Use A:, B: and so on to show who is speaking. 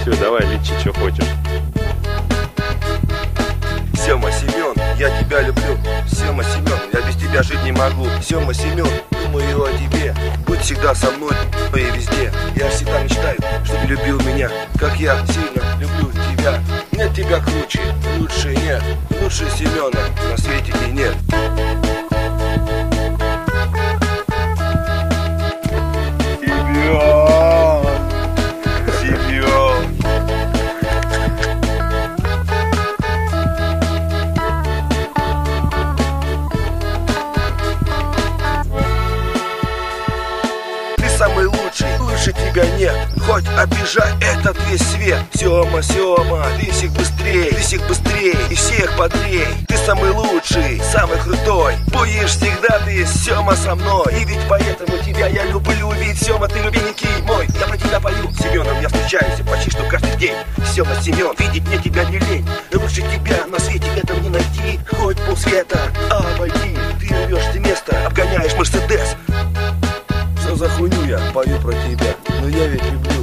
A: Все, давай, лечи, что хочешь.
B: Сема Семен, я тебя люблю. Сема Семен, я без тебя жить не могу. Сема Семен, думаю о тебе. Будь всегда со мной и везде. Я всегда мечтаю, чтобы любил меня, как я сильно люблю тебя. Нет тебя круче, лучше нет. Лучше Семена на свете и нет. Самый лучший, лучше тебя нет. Хоть обижай этот весь свет. Сема, Сема, ты всех быстрей, ты всех быстрей. И всех бодрей Ты самый лучший, самый крутой. Будешь всегда ты, Сема, со мной. И ведь поэтому тебя я люблю. Ведь Сема, ты любименький мой. Я про тебя пою, с Семеном я встречаюсь Почти что каждый день. Сема, Семен, видеть мне тебя не лень. Лучше тебя на свете этом не найти. Хоть полсвета обойти Ты рвешь ты место, обгоняешь Мерседес за хуйню я пою про тебя? Но я ведь люблю,